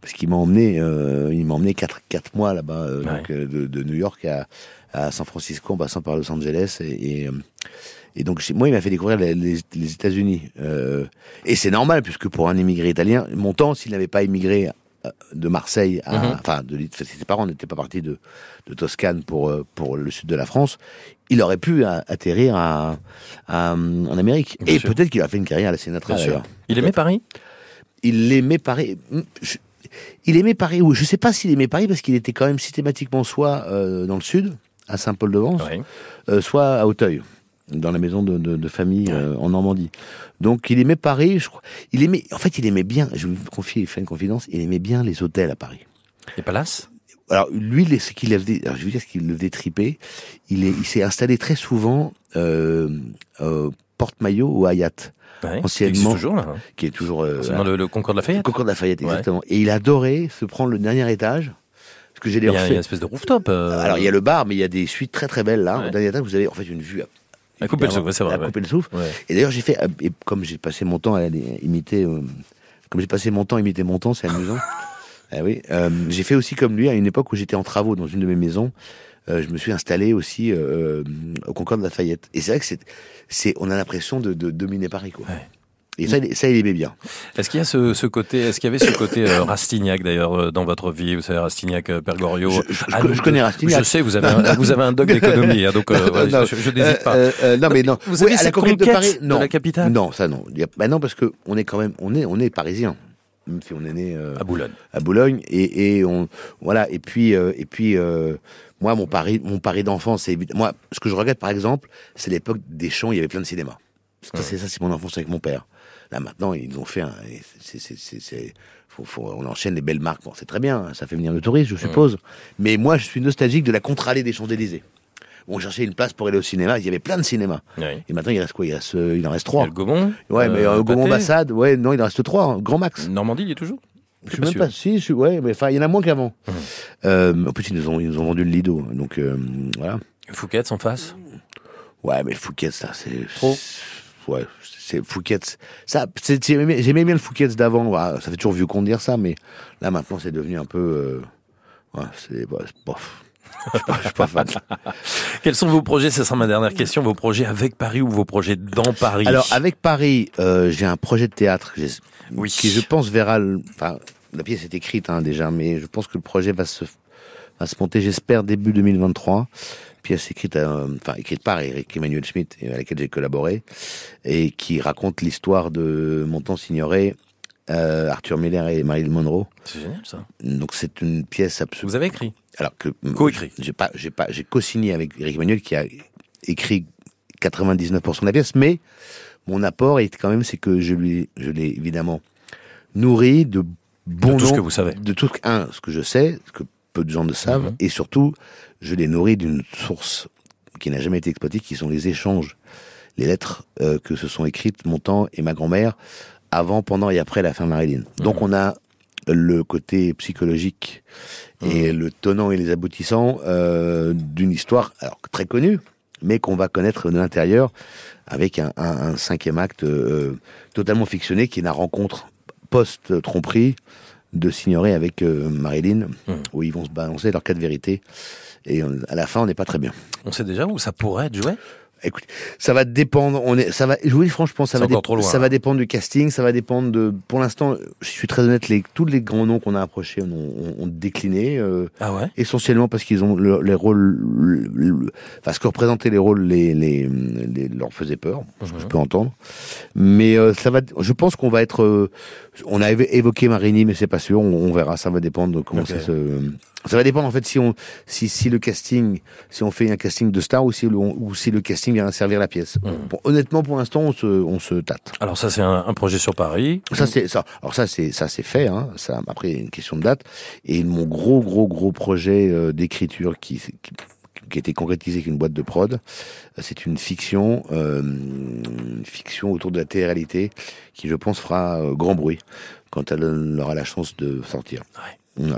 Parce qu'il m'a emmené, euh, il m'a emmené quatre quatre mois là-bas, euh, Ouais. donc, euh, de, de New York à, à San Francisco en passant par Los Angeles et, et, et donc moi, il m'a fait découvrir les, les, les États-Unis. Euh, et c'est normal puisque pour un immigré italien, mon temps, s'il n'avait pas immigré de Marseille, à, Mhm. enfin, de, ses parents n'étaient pas partis de, de Toscane pour pour le sud de la France, il aurait pu atterrir à, à, en Amérique. Bien et peut-être qu'il a fait une carrière à la d'ailleurs. Il aimait Paris? Il aimait Paris. Je- il aimait Paris. Ou je sais pas s'il aimait Paris parce qu'il était quand même systématiquement soit euh, dans le sud, à Saint-Paul-de-Vence, Oui. euh, soit à Auteuil, dans la maison de, de- de famille euh, en Normandie. Donc il aimait Paris. Je crois. Il aimait. En fait, il aimait bien. Je vais vous confier, faire une confidence. Il aimait bien les hôtels à Paris. Les palaces? Alors lui, ce qu'il faisait, alors, je dire ce qu'il le triper. Il est, il s'est installé très souvent euh, euh, Porte-Maillot ou à Ouais. Anciennement- Qui toujours, là. hein. qui est toujours euh, dans le, le Concorde de la Fayette. Concorde Lafayette, Ouais. exactement. Et il adorait se prendre le dernier étage. Parce que j'ai Il y, a, il y a refait. une espèce de rooftop. euh, Alors il y a le bar, mais il y a des suites très très belles là. Ouais. Au dernier étage, vous avez en fait une vue. À couper le souffle, c'est vrai, À couper le souffle. Et d'ailleurs, j'ai fait, euh, et comme j'ai passé mon temps à aller imiter, euh, comme j'ai passé mon temps à imiter mon temps, c'est amusant. Ah oui, euh, j'ai fait aussi comme lui à une époque où j'étais en travaux dans une de mes maisons. Euh, je me suis installé aussi euh, au Concorde de Lafayette. Et c'est vrai que c'est, c'est, on a l'impression de, de dominer Paris, quoi. Ouais. Et ça, il- ça, il aimait bien. Est-ce qu'il y a ce, ce côté, est-ce qu'il y avait ce côté euh, Rastignac d'ailleurs euh, dans votre vie? Vous savez Rastignac, euh, Père Goriot. Je- je- Ah, je connais euh, Rastignac. Je sais, vous avez un, vous avez un doc d'économie, hein, donc euh, Non, je, n'hésite pas. Euh, euh, non, mais non. Vous Oui, avez à la conquête de Paris, de non. la capitale? Non, ça non. Bah non, parce que on est quand même, on est, on est parisien. Même si on est né euh, À Boulogne. à Boulogne et, et on, voilà. Et puis, euh, et puis, euh, moi, mon Paris, mon Paris d'enfance, c'est. Moi, ce que je regrette, par exemple, c'est l'époque des champs. Il y avait plein de cinéma. Ça, c'est ça, c'est mon enfance avec mon père. Là, maintenant, ils ont fait un. faut- faut- on enchaîne les belles marques. Bon, c'est très bien. Ça fait venir le tourisme, je suppose. Mais moi, je suis nostalgique de la contre-allée des Champs Élysées. On cherchait une place pour aller au cinéma. Il y avait plein de cinémas. Oui. Et maintenant, il reste quoi? Il, reste, euh, il en reste Il y trois. a le Gaumont. Ouais, mais euh, euh, Gaumont Pâté. Ambassade, ouais, non, il en reste trois, hein, grand max. Normandie, il y est toujours? Je suis même sûr. pas si, je suis, ouais, mais enfin, il y en a moins qu'avant. Mhm. Euh, en plus, ils nous ont, ils nous ont vendu le Lido, donc euh, voilà. Fouquet's en face? Ouais, mais Fouquet's, ça, c'est Trop. Ouais, c'est Fouquet's. Ça, c'est- j'aimais bien le Fouquet's d'avant. voilà, ça fait toujours vieux de dire ça, mais là maintenant, c'est devenu un peu. Euh, ouais, c'est ouais, c'est bof. Je suis pas, je suis pas fan. Quels sont vos projets? Ce sera ma dernière question. Vos projets avec Paris ou vos projets dans Paris? Alors, avec Paris, euh, j'ai un projet de théâtre Oui. qui, je pense, verra. Enfin, la pièce est écrite hein, déjà, mais je pense que le projet va se, va se monter, j'espère, début 2023. Pièce écrite, euh, enfin, écrite par Eric Emmanuel Schmitt, et à laquelle j'ai collaboré, et qui raconte l'histoire de Montant Signoret, euh, Arthur Miller et Marilyn Monroe. C'est génial ça. Donc, c'est une pièce absolument. Vous avez écrit? Alors que Co-écrit. J'ai pas, j'ai pas, j'ai co-signé avec Eric Emmanuel qui a écrit 99% de la pièce, mais mon apport est quand même, c'est que je lui, je l'ai évidemment nourri de bons De tout ce que vous savez. de tout un ce que je sais, ce que peu de gens ne savent, Mhm. et surtout, je l'ai nourri d'une source qui n'a jamais été exploitée, qui sont les échanges, les lettres euh, que se sont écrites mon temps et ma grand-mère avant, pendant et après la fin de Marilyn. Donc Mhm. on a le côté psychologique et le tenant et les aboutissants euh, d'une histoire alors, très connue, mais qu'on va connaître de l'intérieur avec un, un, un cinquième acte euh, totalement fictionné qui est la rencontre post-tromperie de Signoret avec euh, Marilyn, Mmh. où ils vont se balancer leur cas de vérité. Et on- à la fin, on n'est pas très bien. On sait déjà où ça pourrait être joué? Écoute, ça va dépendre. On est, ça va. Je vous dis franchement, ça va, trop loin, ça va dépendre du casting, ça va dépendre de. Pour l'instant, je suis très honnête. Les, tous les grands noms qu'on a approchés ont, ont- ont décliné. euh, Ah ouais? essentiellement parce qu'ils ont le- les rôles, le- le- enfin ce que représentaient les rôles les, les, les- leur faisait peur, je peux entendre. Mais euh, ça va, je pense qu'on va être, euh, on a évo- évoqué Marini, mais c'est pas sûr, on, on verra, ça va dépendre de comment ça se, ça va dépendre en fait si on, si, si le casting, si on fait un casting de star ou si le, ou si le casting vient servir la pièce. Bon, honnêtement, pour l'instant, on se, on se tâte. Alors ça, c'est un, un projet sur Paris. Ça c'est ça. Alors ça c'est ça c'est fait. Hein. Ça après une question de date. Et mon gros gros gros projet euh, d'écriture qui, qui qui a été concrétisé avec une boîte de prod, c'est une fiction, euh, une fiction autour de la télé-réalité qui je pense fera euh, grand bruit quand elle aura la chance de sortir. Ouais.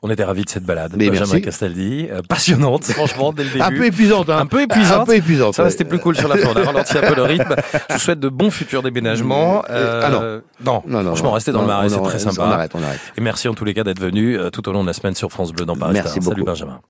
On était ravis de cette balade. Mais Benjamin merci. Castaldi, euh, passionnante, franchement, dès le début. Un peu épuisante, hein. Un peu épuisante. Un peu épuisante. Ça ouais. c'était plus cool sur la fin. On a ralenti un peu le rythme. Je vous souhaite de bons futurs déménagements. Euh, ah non. non. Non, non, Franchement, non. restez dans le marais, c'est très on sympa. arrête, on arrête. Et merci en tous les cas d'être venu euh, tout au long de la semaine sur France Bleu dans Paris. Merci Star. Salut beaucoup. Benjamin.